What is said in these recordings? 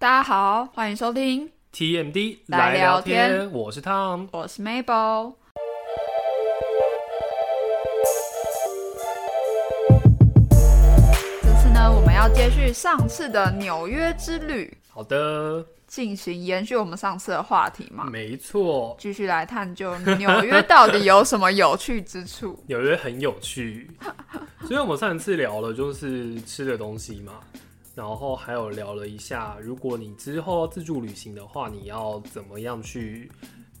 大家好，欢迎收听 TMD 来聊聊天我是 Tom。我是 Mabel。这次呢，我们要接续上次的纽约之旅，好的，进行延续我们上次的话题嘛，没错，继续来探究纽约到底有什么有趣之处。纽约很有趣，所以我们上一次聊了就是吃的东西嘛，然后还有聊了一下，如果你之后要自助旅行的话，你要怎么样去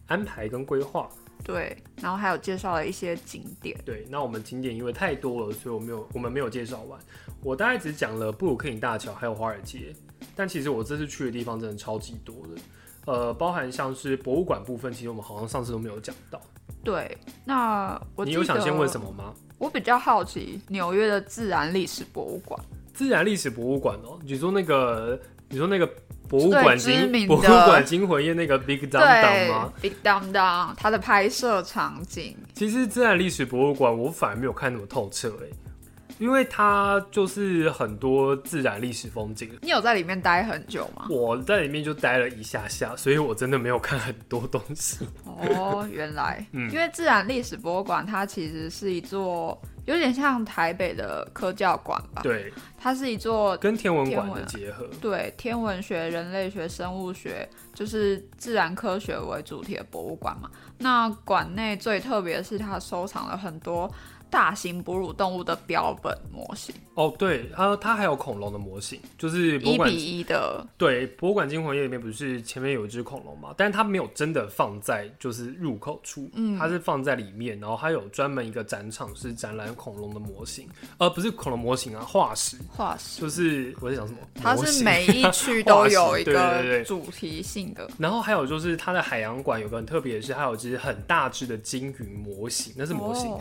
安排跟规划。对，然后还有介绍了一些景点。对，那我们景点因为太多了，所以我没有我们没有介绍完。我大概只讲了布鲁克林大桥还有华尔街，但其实我这次去的地方真的超级多的。呃，包含像是博物馆部分，其实我们好像上次都没有讲到。对，那我你有想先问什么？么吗？我比较好奇纽约的自然历史博物馆。自然历史博物馆哦，你说那个，你说那个博物馆惊博物馆惊魂夜那个 Big Down Down 吗？，Big Down Down，它的拍摄场景。其实自然历史博物馆我反而没有看那么透彻哎，因为它就是很多自然历史风景。你有在里面待很久吗？我在里面就待了一下下，所以我真的没有看很多东西。哦，原来，嗯因为自然历史博物馆它其实是一座有点像台北的科教馆吧？，对，它是一座跟天文馆的结合。对天文学、人类学、生物学，就是自然科学为主题的博物馆嘛。那馆内最特别的是，它收藏了很多大型哺乳动物的标本模型，哦，对，它它还有恐龙的模型，就是一比一的。对，博物馆惊魂夜里面不是前面有一只恐龙嘛？但是它没有真的放在就是入口处，嗯它是放在里面，然后它有专门一个展场是展览恐龙的模型，呃，不是恐龙模型啊，化石，化石，就是我在讲什么？它是每一区都有一个主题性的。然后还有就是它的海洋馆有个很特别的是，它有一只很大只的鲸鱼模型，那是模型，哦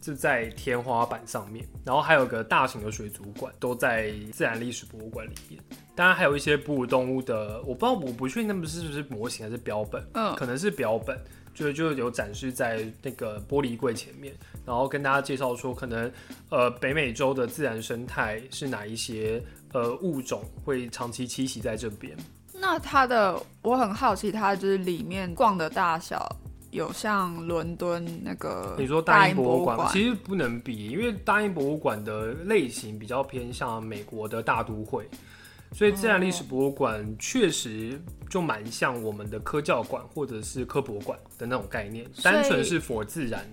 就在天花板上面。然后还有个大型的水族馆，都在自然历史博物馆里面。当然还有一些哺乳动物的，我不知道，我不确定那们是不是模型还是标本，嗯，可能是标本，就就有展示在那个玻璃柜前面，然后跟大家介绍说，可能呃北美洲的自然生态是哪一些呃物种会长期栖息在这边。那它的我很好奇，它就是里面逛的大小有像伦敦那个你说大英博物馆馆，其实不能比，因为大英博物馆的类型比较偏向美国的大都会，所以自然历史博物馆确实就蛮像我们的科教馆或者是科博馆的那种概念，单纯是 for 自然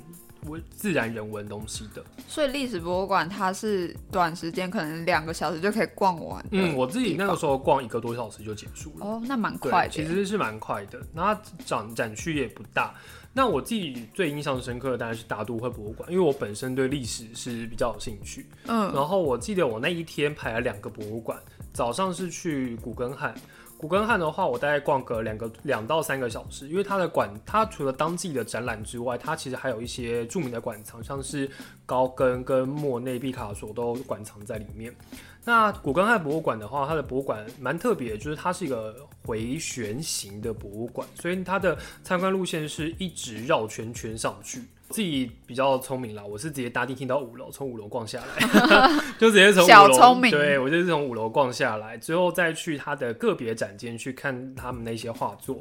文自然人文东西的。所以历史博物馆它是短时间可能两个小时就可以逛完嗯，我自己那个时候逛一个多小时就结束了。哦，那蛮，快的。其实是蛮快的。那它展展区也不大。那我自己最印象深刻的当然是大都会博物馆，因为我本身对历史是比较有兴趣。嗯，然后我记得我那一天排了两个博物馆，早上是去古根汉。古根汉的话，我大概逛个两个两到三个小时，因为它的馆，它除了当季的展览之外，它其实还有一些著名的馆藏，像是高更跟莫内、毕卡索都馆藏在里面。那古根汉博物馆的话，它的博物馆蛮特别，就是它是一个回旋型的博物馆，所以它的参观路线是一直绕圈圈上去。自己比较聪明啦，我是直接搭电梯到五楼，从五楼逛下来，就直接从五楼小聪明对我就是从五楼逛下来，之后再去他的个别展间去看他们那些画作。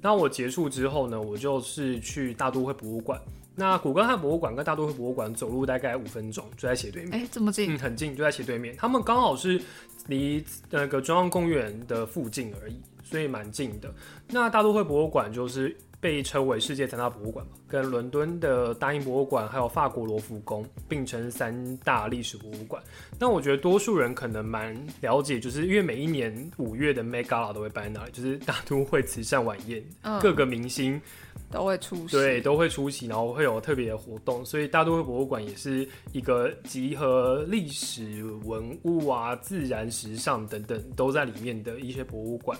那我结束之后呢，我就是去大都会博物馆。那古根汉博物馆跟大都会博物馆走路大概五分钟，就在斜对面。哎，这么近，嗯，很近，就在斜对面。他们刚好是离那个中央公园的附近而已，所以蛮近的。那大都会博物馆就是被称为世界三大博物馆嘛，跟伦敦的大英博物馆还有法国罗浮宫并称三大历史博物馆。那我觉得多数人可能蛮了解，就是因为每一年五月的 Met Gala 都会办在那里，就是大都会慈善晚宴，嗯，各个明星都会出席。对，都会出席，然后会有特别的活动，所以大都会博物馆也是一个集合历史文物啊、自然、时尚等等都在里面的一些博物馆。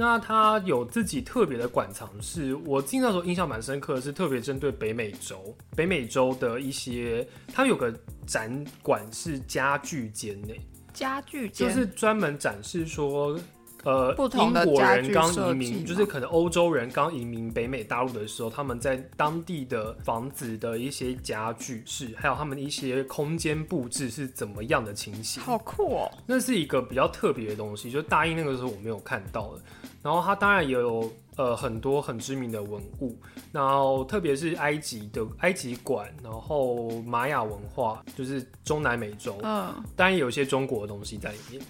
那它有自己特别的馆藏是，我进那时候印象蛮深刻的是，特别针对北美洲，北美洲的一些，它有个展馆是家具间呢，家具间，就是专门展示说呃，不同的英国人刚移民，就是可能欧洲人刚移民北美大陆的时候，他们在当地的房子的一些家具是，还有他们的一些空间布置是怎么样的情形。好酷哦！那是一个比较特别的东西，就大一那个时候我没有看到的。然后它当然也有呃很多很知名的文物，然后特别是埃及的埃及馆，然后玛雅文化，就是中南美洲，嗯，当然也有一些中国的东西在里面。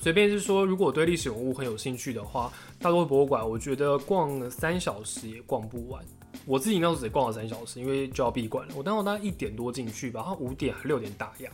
随便是说，如果对历史文物很有兴趣的话，大多博物馆我觉得逛三小时也逛不完。我自己那时候只逛了三小时，因为就要闭馆了。我当时大概一点多进去吧，然后五点还六点打烊，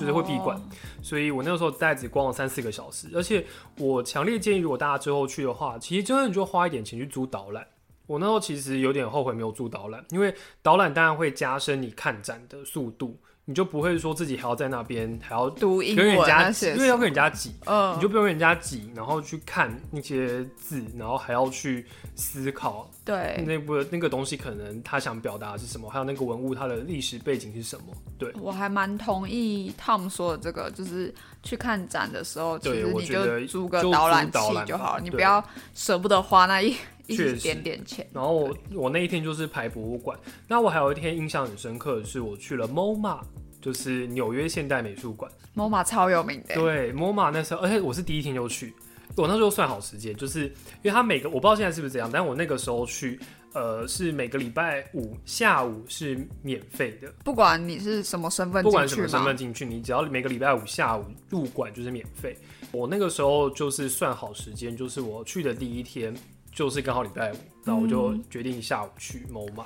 就是会闭馆。哦所以我那个时候大概只逛了三四个小时，而且我强烈建议，如果大家之后去的话，其实真的你就花一点钱去租导览。我那时候其实有点后悔没有租导览，因为导览当然会加深你看展的速度，你就不会说自己还要在那边还要读英文跟人家挤，因为要跟人家挤，嗯，你就不用跟人家挤，然后去看那些字，然后还要去思考对，那部那个东西可能他想表达的是什么，还有那个文物它的历史背景是什么。对，我还蛮同意 Tom 说的这个，就是去看展的时候，其对实你就租个导览器就好了，你不要舍不得花那一一点点钱。然后我我那一天就是排博物馆，那我还有一天印象很深刻的是，我去了 MoMA，就是纽约现代美术馆。MoMA 超有名的，对，MoMA 那时候，而且我是第一天就去，我那时候算好时间，就是因为他每个我不知道现在是不是这样，但我那个时候去，呃，是每个礼拜五下午是免费的，不管你是什么身份不管什么身份，进去，你只要每个礼拜五下午入馆就是免费。我那个时候就是算好时间，就是我去的第一天就是刚好礼拜五，那我就嗯决定下午去 MoMA。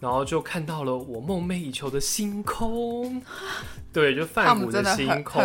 然后就看到了我梦寐以求的星空，对，就他梵谷的星空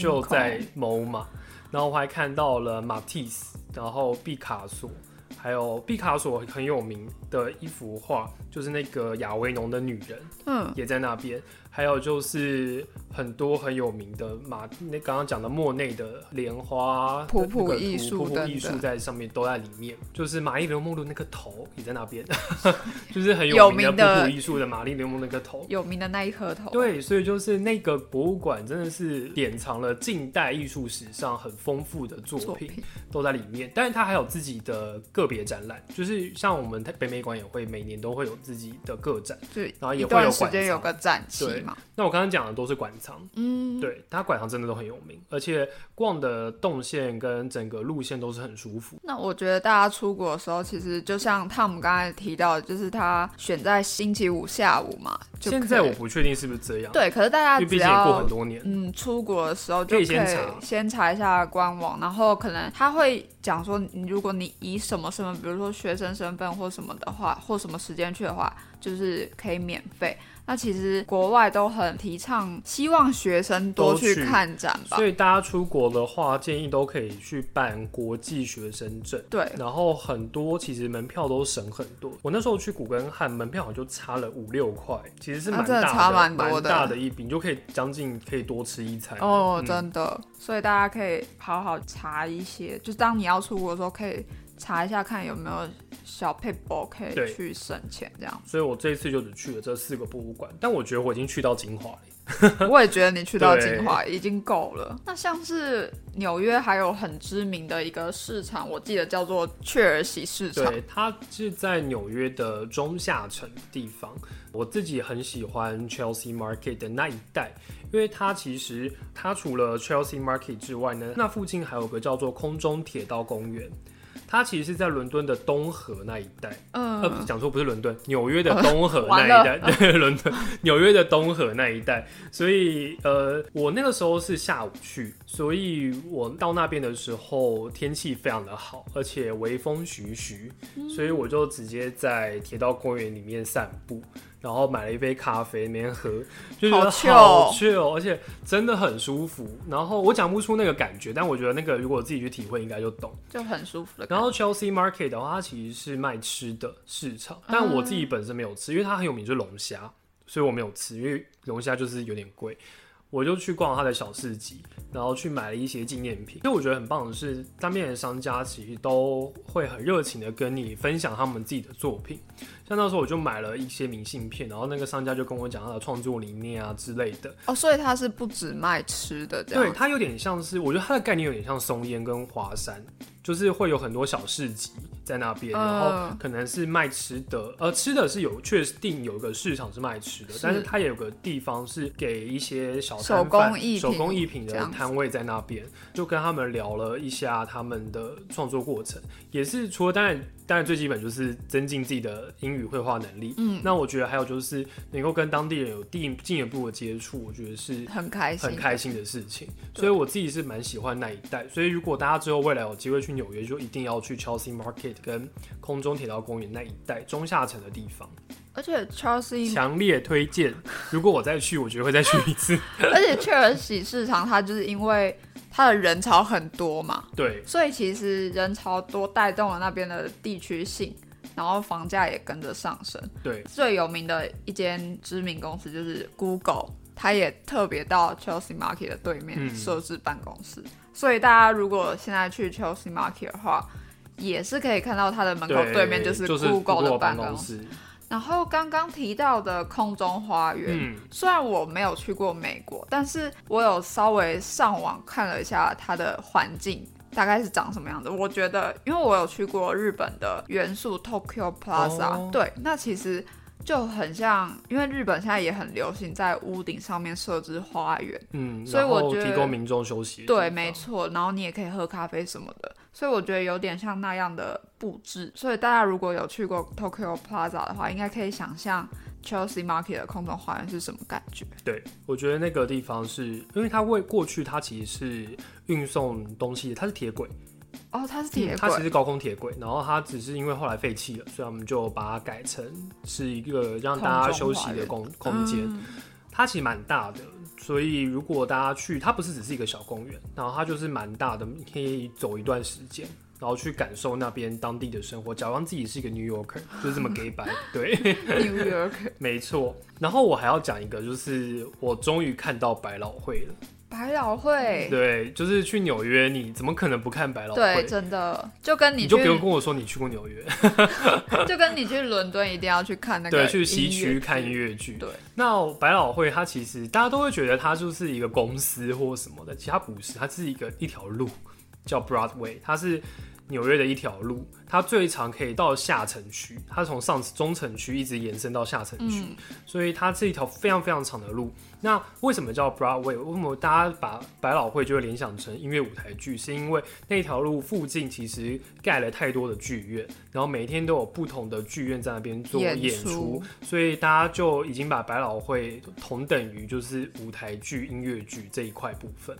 就在 MoMA，然后我还看到了马蒂斯，然后毕卡索，还有毕卡索很有名的一幅画，就是那个亚维农的女人，嗯，也在那边。还有就是很多很有名的马，那刚刚讲的莫内的莲花的普普艺术普普艺术在上面都在里面。就是玛丽莲梦露那个头也在那边，就是很有名名的普普艺术的玛丽莲梦那个头。有名的那一颗头，，对，所以就是那个博物馆真的是典藏了近代艺术史上很丰富的作品，作品都在里面。但是它还有自己的个别展览，就是像我们北美馆也会每年都会有自己的个展。对然后也会有时间有个展期对嘛，那我刚刚讲的都是馆藏，嗯，对，它馆藏真的都很有名，而且逛的动线跟整个路线都是很舒服。那我觉得大家出国的时候，其实就像汤姆刚才提到的，就是他选在星期五下午嘛，就现在我不确定是不是这样，对，可是大家毕竟过很多年。嗯出国的时候可就可以以先查先查一下官网，然后可能他会讲说，你如果你以什么身份，比如说学生身份或什么的话，或什么时间去的话，就是可以免费。那其实国外都很提倡，希望学生多去看展吧所。以大家出国的话，建议都可以去办国际学生证。对，然后很多其实门票都省很多。我那时候去古根汉，门票好像就差了五六块，其实是蛮大的，差蛮多的大的一笔，你就可以将近可以多吃一餐。哦，嗯真的，所以大家可以好好查一些，就是当你要出国的时候，可以查一下看有没有小 paper 可以去省钱这样。所以我这一次就只去了这四个博物馆，但我觉得我已经去到精华了。我也觉得你去到对金华已经够了。那像是纽约还有很知名的一个市场，我记得叫做雀儿喜市场。对，它是在纽约的中下层地方。我自己很喜欢 Chelsea Market 的那一带，因为它其实它除了 Chelsea Market 之外呢，那附近还有个叫做空中铁道公园。它其实是在伦敦的东河那一带，嗯，讲错不是伦敦，纽约的东河那一带，对，伦敦纽约的东河那一带。所以呃，我那个时候是下午去，所以我到那边的时候天气非常的好，而且微风徐徐，所以我就直接在铁道公园里面散步。然后买了一杯咖啡，每天喝，就觉得好而且真的很舒服。然后我讲不出那个感觉，但我觉得那个如果自己去体会，应该就懂。就很舒服的然后 Chelsea Market 的话，它其实是卖吃的市场，但我自己本身没有吃，因为它很有名，就是龙虾，所以我没有吃，因为龙虾就是有点贵。我就去逛它的小市集，然后去买了一些纪念品。所以我觉得很棒的是，当面的商家其实都会很热情的跟你分享他们自己的作品。像那时候我就买了一些明信片，然后那个商家就跟我讲他的创作理念啊之类的。哦，所以他是不止卖吃的，这样对，他有点像是，我觉得他的概念有点像松烟跟华山，就是会有很多小市集在那边，嗯然后可能是卖吃的，呃，吃的是有确定有一个市场是卖吃的，是但是他也有个地方是给一些小手工艺手工艺品的摊位在那边，就跟他们聊了一下他们的创作过程，也是除了当然当然最基本就是增进自己的英语绘画能力，嗯，那我觉得还有就是能够跟当地人有进进一步的接触，我觉得是很开心，很开心的事情，所以我自己是蛮喜欢那一带。所以如果大家之后未来有机会去纽约，就一定要去 Chelsea Market 跟空中铁道公园那一带中下层的地方，而且 Chelsea，强烈推荐。如果我再去，我觉得会再去一次。而且切尔西市场它就是因为它的人潮很多嘛，对，所以其实人潮多带动了那边的地区性，然后房价也跟着上升。对，最有名的一间知名公司就是 Google，它也特别到 Chelsea Market 的对面嗯设置办公室，所以大家如果现在去 Chelsea Market 的话，也是可以看到它的门口对面就是 Google 的办办公室。室。然后刚刚提到的空中花园，嗯，虽然我没有去过美国，但是我有稍微上网看了一下它的环境。大概是长什么样子？我觉得，因为我有去过日本的元素 Tokyo Plaza，、哦对，那其实就很像，因为日本现在也很流行在屋顶上面设置花园，嗯，所以我觉得提供民众休息对，没错，然后你也可以喝咖啡什么的，所以我觉得有点像那样的布置。所以大家如果有去过 Tokyo Plaza 的话，应该可以想象 Chelsea Market 的空中花园是什么感觉。对，我觉得那个地方是因为它为过去它其实是运送东西，它是铁轨，哦，它是铁轨，它其实高空铁轨，然后它只是因为后来废弃了，所以我们就把它改成是一个让大家休息的空空间。嗯它其实蛮大的，所以如果大家去，它不是只是一个小公园，然后它就是蛮大的，你可以走一段时间。然后去感受那边当地的生活，假装自己是一个 New Yorker，就是这么 gay 白，对，New Yorker，没错。然后我还要讲一个，就是我终于看到百老汇了。百老汇，对，就是去纽约，你怎么可能不看百老对，汇？真的就跟去你就不用跟我说你去过纽约，就跟你去伦敦一定要去看那个对，去西区看音剧乐剧。对，那百老汇它其实大家都会觉得它就是一个公司或什么的，其实它不是，它是一个一条路，叫 Broadway，它是纽约的一条路，它最长可以到下城区，它从上中城区一直延伸到下城区，嗯，所以它是一条非常非常长的路。那为什么叫 Broadway？为什么大家把百老汇就会联想成音乐舞台剧？是因为那条路附近其实盖了太多的剧院，然后每天都有不同的剧院在那边做演出所以大家就已经把百老汇同等于就是舞台剧、音乐剧这一块部分。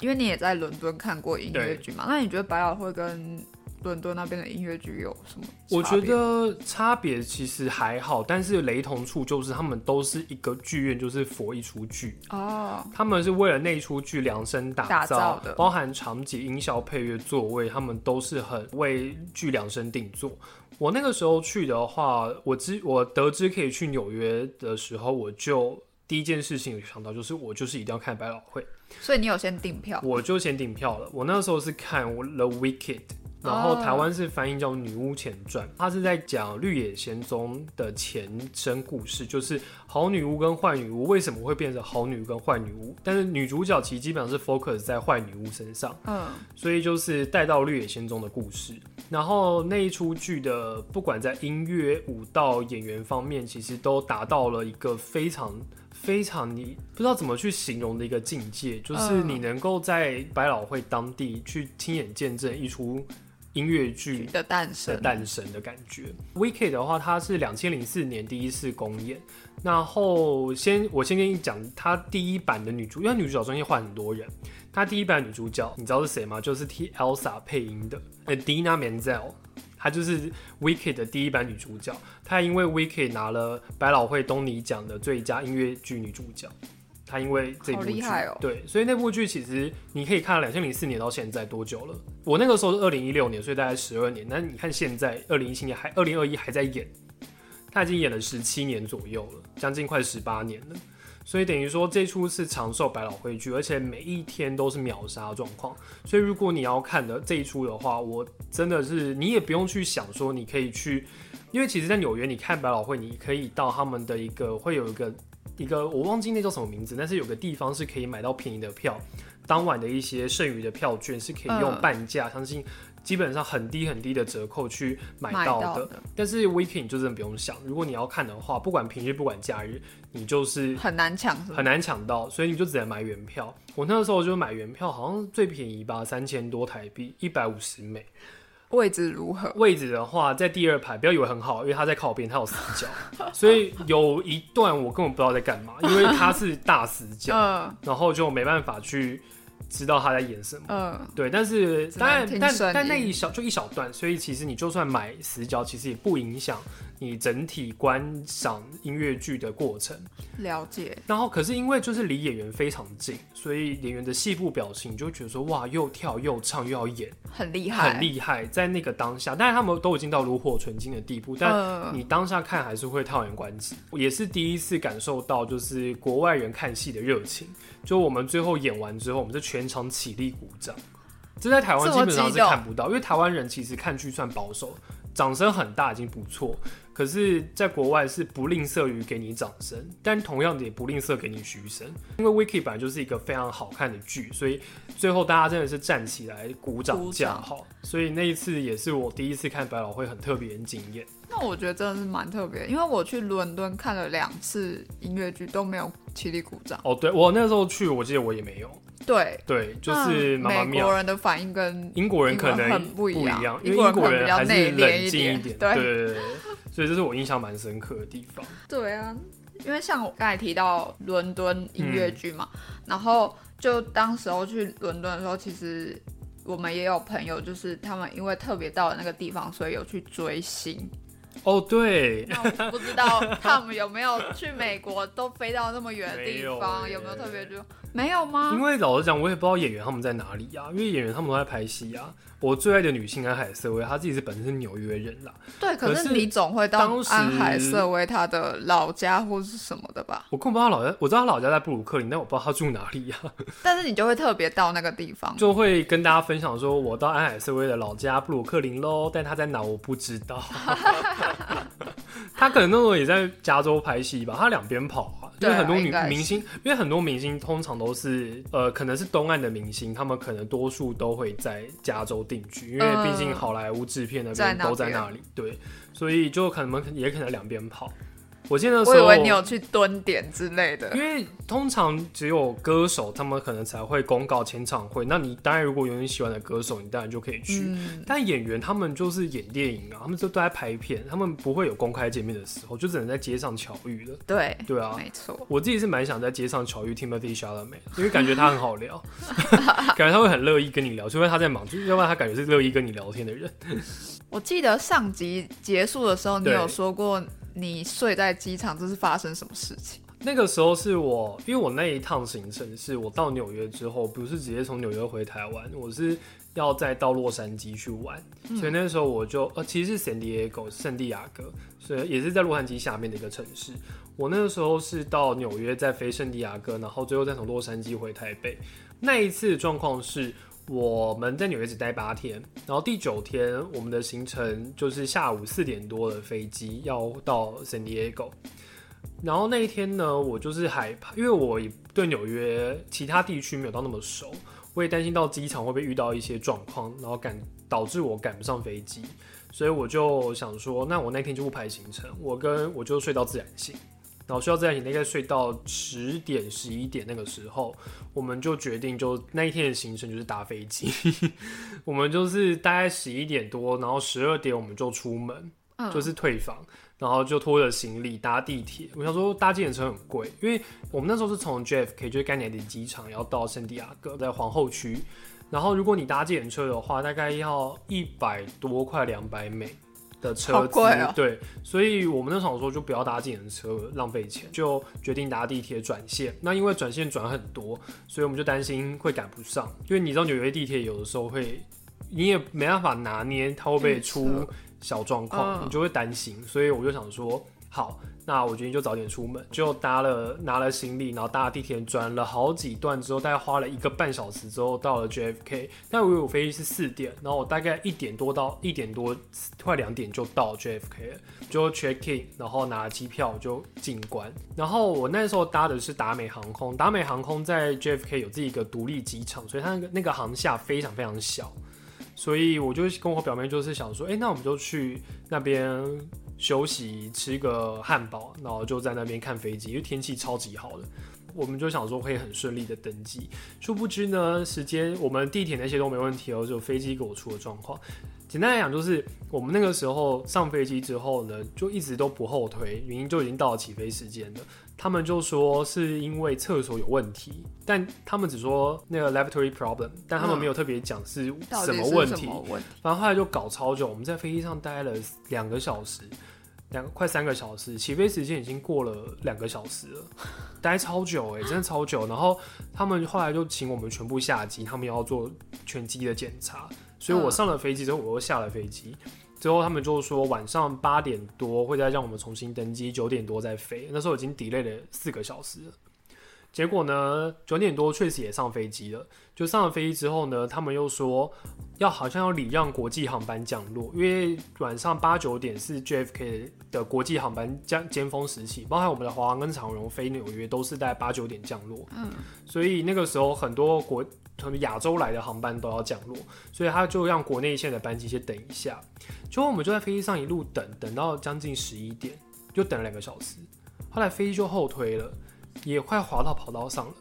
因为你也在伦敦看过音乐剧嘛，那你觉得百老汇跟伦敦那边的音乐剧有什么？我觉得差别其实还好，但是雷同处就是他们都是一个剧院，就是佛一出剧。哦，他们是为了那一出剧量身打打造的包含场景、音效、配乐、座位，他们都是很为剧量身定做。我那个时候去的话，我知我得知可以去纽约的时候，我就第一件事情有想到就是我就是一定要看百老汇，所以你有先订票我就先订票了。我那时候是看《The Wicked》。然后哦台湾是翻译叫《女巫前传》，它是在讲《绿野仙踪》的前身故事，就是好女巫跟坏女巫为什么会变成好女巫跟坏女巫，但是女主角其实基本上是 focus 在坏女巫身上，嗯，所以就是带到《绿野仙踪》的故事。然后那一出剧的不管在音乐、舞蹈、演员方面，其实都达到了一个非常。非常你不知道怎么去形容的一个境界，就是嗯你能够在百老汇当地去亲眼见证一出音乐剧的诞生的生，诞生的感觉。Wicked 的话，它是两千零四年第一次公演。然后先我先跟你讲，它第一版的女主，因为女主角中间换很多人。她第一版女主角，你知道是谁吗？就是替 Elsa 配音的 Adina Menzel，她就是 Wicked 的第一版女主角。她因为 Wicked 拿了百老汇东尼奖的最佳音乐剧女主角。她因为这部好剧，厉害哦对，所以那部剧其实你可以看两千零四年到现在多久了？我那个时候是二零一六年，所以大概十二年。那你看现在二零一七年还二零二一还在演，她已经演了十七年左右了，将近快十八年了。所以等于说这出是长寿百老汇剧，而且每一天都是秒杀状况。所以如果你要看的这一出的话，我真的是你也不用去想说你可以去，因为其实，在纽约你看百老汇，你可以到他们的一个会有一个一个我忘记那叫什么名字，但是有个地方是可以买到便宜的票，当晚的一些剩余的票券是可以用嗯半价，相信。基本上很低很低的折扣去买买到的，到的但是 weekend 你就真的不用想，如果你要看的话，不管平日不管假日，你就是很难抢，很难抢到，所以你就只能买原票。我那个时候就买原票，好像最便宜吧，三千多台币，一百五十美。位置如何？位置的话，在第二排，不要以为很好，因为它在靠边，它有死角，所以有一段我根本不知道在干嘛，因为它是大死角，嗯然后就没办法去知道他在演什么。嗯，对，但是只当然但但那一小就一小段，所以其实你就算买死角，其实也不影响你整体观赏音乐剧的过程。了解。然后，可是因为就是离演员非常近，所以演员的戏部表情，你就觉得说，哇，又跳又唱又要演，很厉害，很厉害。在那个当下，但是他们都已经到炉火纯青的地步，但嗯你当下看还是会叹为观止。也是第一次感受到，就是国外人看戏的热情。就我们最后演完之后，我们是全场起立鼓掌，这在台湾基本上是看不到，因为台湾人其实看剧算保守，掌声很大已经不错。可是，在国外是不吝啬于给你掌声，但同样的也不吝啬给你嘘声。因为《Wiki》本来就是一个非常好看的剧，所以最后大家真的是站起来鼓掌鼓掌叫好。所以那一次也是我第一次看百老汇很特别的经验。那我觉得真的是蛮特别，因为我去伦敦看了两次音乐剧都没有起立鼓掌。哦，对我那时候去，我记得我也没有。对，对，就是。美国人的反应跟英国人可能很不不一样因为英国人比较还是内敛一点。对对对对对，所以这是我印象蛮深刻的地方。对啊，因为像我刚才提到伦敦音乐剧嘛，嗯然后就当时候去伦敦的时候，其实我们也有朋友，就是他们因为特别到了那个地方，所以有去追星。哦，对，那我不知道他们有没有去美国，都飞到那么远的地方，没有没有特别就没有吗因？为老实讲，我也不知道演员他们在哪里啊，因为演员他们都在拍戏啊。我最爱的女星安海瑟薇，她自己是本身是纽约人啦。对，可可是是你总会到当安海瑟薇她的老家或是什么的吧？我根本不知道她老家，我知道她老家在布鲁克林，但我不知道她住哪里呀、但是你就会特别到那个地方。就会跟大家分享说，我到安海瑟薇的老家布鲁克林喽，但她在哪我不知道。她可能那时候也在加州拍戏吧，她两边跑啊，因为很多女明星，因为很多明星通常都是呃，可能是东岸的明星，他们可能多数都会在加州定居，因为毕竟嗯。好莱坞制片那边都在那里，对，所以就可能也可能两边跑。我记得我以为你有去蹲点之类的因。为通常只有歌手他们可能才会公告签唱会，那你当然如果有你喜欢的歌手，你当然就可以去。嗯，但演员他们就是演电影啊，他们就都在拍片，他们不会有公开见面的时候，就只能在街上巧遇了。对，对啊，没错。我自己是蛮想在街上巧遇 Timothy Chalamet，因为感觉他很好聊，感觉他会很乐意跟你聊，除非他在忙，就要不然他感觉是乐意跟你聊天的人。我记得上集结束的时候，你有说过你睡在机场，这是发生什么事情？那个时候是我，因为我那一趟行程是我到纽约之后，不是直接从纽约回台湾，我是要再到洛杉矶去玩，所以那时候我就呃，其实是 San Diego 圣地亚哥，所以也是在洛杉矶下面的一个城市。我那个时候是到纽约再飞圣地亚哥，然后最后再从洛杉矶回台北。那一次的状况是。我们在纽约只待八天，然后第九天我们的行程就是下午四点多的飞机要到 San Diego，然后那一天呢，我就是害怕，因为我也对纽约其他地区没有到那么熟，我也担心到机场会不会遇到一些状况，然后赶导致我赶不上飞机，所以我就想说，那我那天就不排行程，我跟我就睡到自然醒，然后需要自然醒，大概睡到十点十一点那个时候，我们就决定就那一天的行程就是搭飞机，我们就是大概十一点多，然后十二点我们就出门，嗯，就是退房，然后就拖着行李搭地铁。我想说搭计程车很贵，因为我们那时候是从 JFK 就是甘乃迪机场要到圣地亚哥，在皇后区。然后如果你搭计程车的话，大概要一百多块两百美的车资，好贵哦对，所以我们那时候说就不要搭自己的车，浪费钱，就决定搭地铁转线。那因为转线转很多，所以我们就担心会赶不上，因为你知道纽约地铁有的时候会，你也没办法拿捏它会不会出小状况，嗯你就会担心。所以我就想说，好，那我决定就早点出门，就搭了拿了行李，然后搭地铁转了好几段之后，大概花了一个半小时之后到了 JFK。但我有飞机是四点，然后我大概一点多到一点多快两点就到 JFK 了，就 check in，然后拿了机票就进关。然后我那时候搭的是达美航空，达美航空在 JFK 有自己一个独立机场，所以它那个那个航厦非常非常小。所以我就跟我表妹就是想说，哎、那我们就去那边休息，吃个汉堡，然后就在那边看飞机，因为天气超级好的。我们就想说会很顺利的登机，殊不知呢，时间我们地铁那些都没问题哦，只有飞机给我出了状况。简单来讲，就是我们那个时候上飞机之后呢，就一直都不后推，原因就已经到了起飞时间了。他们就说是因为厕所有问题，但他们只说那个 laboratory problem，但他们没有特别讲是什到底是么问题。什么问题？反正后来就搞超久，我们在飞机上待了两个小时，两快三个小时，起飞时间已经过了两个小时了，待超久哎、真的超久。然后他们后来就请我们全部下机，他们要做全机的检查，所以我嗯上了飞机之后，我又下了飞机。之后他们就说晚上八点多会再让我们重新登机，九点多再飞。那时候已经 delay 了四个小时了。结果呢，九点多确实也上飞机了。就上了飞机之后呢，他们又说要好像要礼让国际航班降落，因为晚上八九点是 JFK 的国际航班降尖峰时期，包含我们的华航跟长荣飞纽约都是在八九点降落。嗯，所以那个时候很多国从亚洲来的航班都要降落，所以他就让国内线的班机先等一下。结果我们就在飞机上一路等，等到将近十一点，就等了两个小时。后来飞机就后推了，也快滑到跑道上了。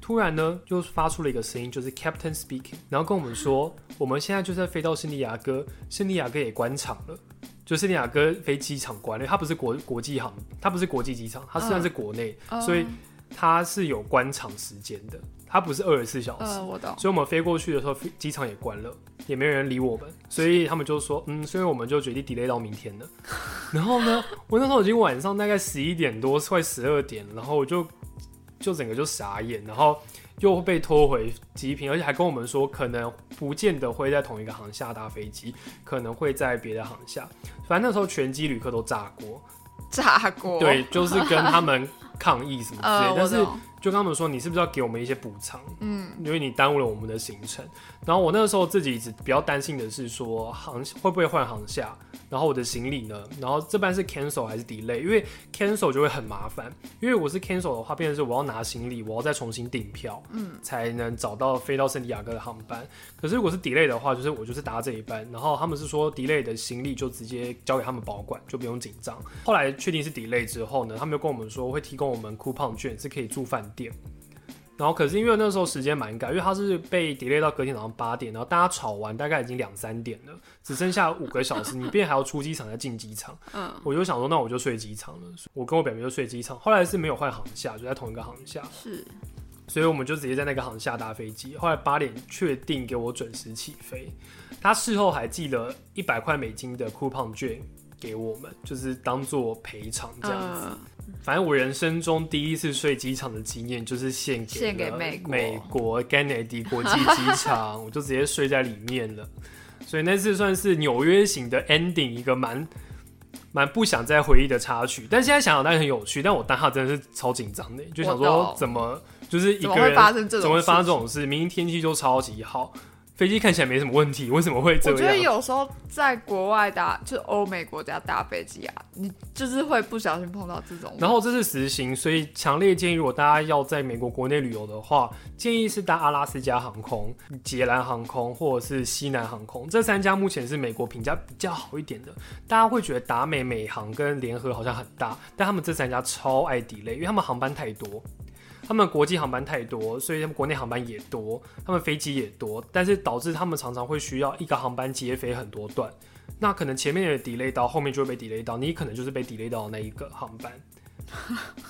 突然呢，就发出了一个声音，就是 Captain speaking，然后跟我们说，我们现在就在飞到圣地亚哥，圣地亚哥也关场了。就圣地亚哥飞机场关了，它不是国国际航，它不是国际机场，它虽然是国内，所以嗯它是有关场时间的，它不是二十四小时。嗯，我懂。所以我们飞过去的时候，飞机场也关了，也没人理我们，所以他们就说，嗯，所以我们就决定 delay 到明天了。然后呢，我那时候已经晚上大概十一点多，快十二点，然后我就就整个就傻眼，然后又被拖回机坪，而且还跟我们说，可能不见得会在同一个航下搭飞机，可能会在别的航下。反正那时候全机旅客都炸锅，炸锅。对，就是跟他们抗议什么之类呃，但是。就跟他们说，你是不是要给我们一些补偿？嗯，因为你耽误了我们的行程。然后我那个时候自己只比较担心的是说航会不会换航下，然后我的行李呢？然后这班是 cancel 还是 delay？因为 cancel 就会很麻烦，因为我是 cancel 的话，变成是我要拿行李，我要再重新订票，嗯，才能找到飞到圣地亚哥的航班。可是如果是 delay 的话，就是我就是搭这一班，然后他们是说 delay 的行李就直接交给他们保管，就不用紧张。后来确定是 delay 之后呢，他们就跟我们说会提供我们 coupon 券，是可以住饭店。然后可是因为那时候时间蛮赶，因为他是被 delay 到隔天早上八点，然后大家吵完大概已经两三点了，只剩下五个小时，你便还要出机场再进机场。嗯，我就想说，那我就睡机场了。我跟我表妹就睡机场，后来是没有换航下，就在同一个航下，是所以我们就直接在那个航下搭飞机。后来八点确定给我准时起飞，他事后还寄了一百块美金的 coupon 券给我们，就是当做赔偿这样子。嗯反正我人生中第一次睡机场的经验，就是献给献给美国美国甘乃迪国际机场，我就直接睡在里面了。所以那次算是纽约型的 ending，一个蛮蛮不想再回忆的插曲。但现在想想，当然很有趣。但我当下真的是超紧张的，就想说怎么就是一个人发生这种？怎么会发生这？种事？明明天气就超级好，飞机看起来没什么问题，为什么会这样我觉得？有时候在国外搭，就欧美国家搭飞机啊，你就是会不小心碰到这种。然后这是实行，所以强烈建议，如果大家要在美国国内旅游的话，建议是搭阿拉斯加航空、捷兰航空或者是西南航空这三家，目前是美国评价比较好一点的。大家会觉得达美、美航跟联合好像很大，但他们这三家超爱 delay，因为他们航班太多。他们国际航班太多，所以他们国内航班也多，他们飞机也多，但是导致他们常常会需要一个航班接飞很多段，那可能前面也 delay 到，后面就会被 delay 到，你可能就是被 delay 到那一个航班。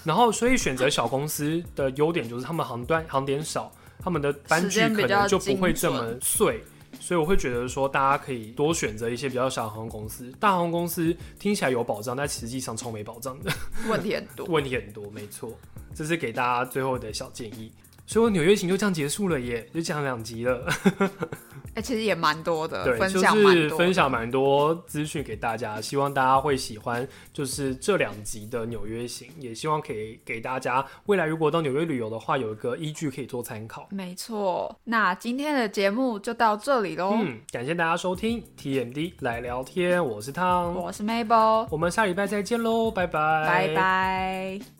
然后，所以选择小公司的优点就是他们航段航点少，他们的班距可能就不会这么碎。所以我会觉得说，大家可以多选择一些比较小的航空公司。大航空公司听起来有保障，但实际上超没保障的，问题很多。问题很多。没错，这是给大家最后的小建议。所以我纽约行就这样结束了耶，就讲两集了。哎、其实也蛮多的，对，分就是享蛮多，分享蛮多资讯给大家，希望大家会喜欢，就是这两集的纽约行，也希望可以给大家未来如果到纽约旅游的话，有一个依据可以做参考。没错。那今天的节目就到这里喽。嗯，感谢大家收听 TMD 来聊天，我是汤，我是 Mabel，我们下礼拜再见喽，拜拜，拜拜。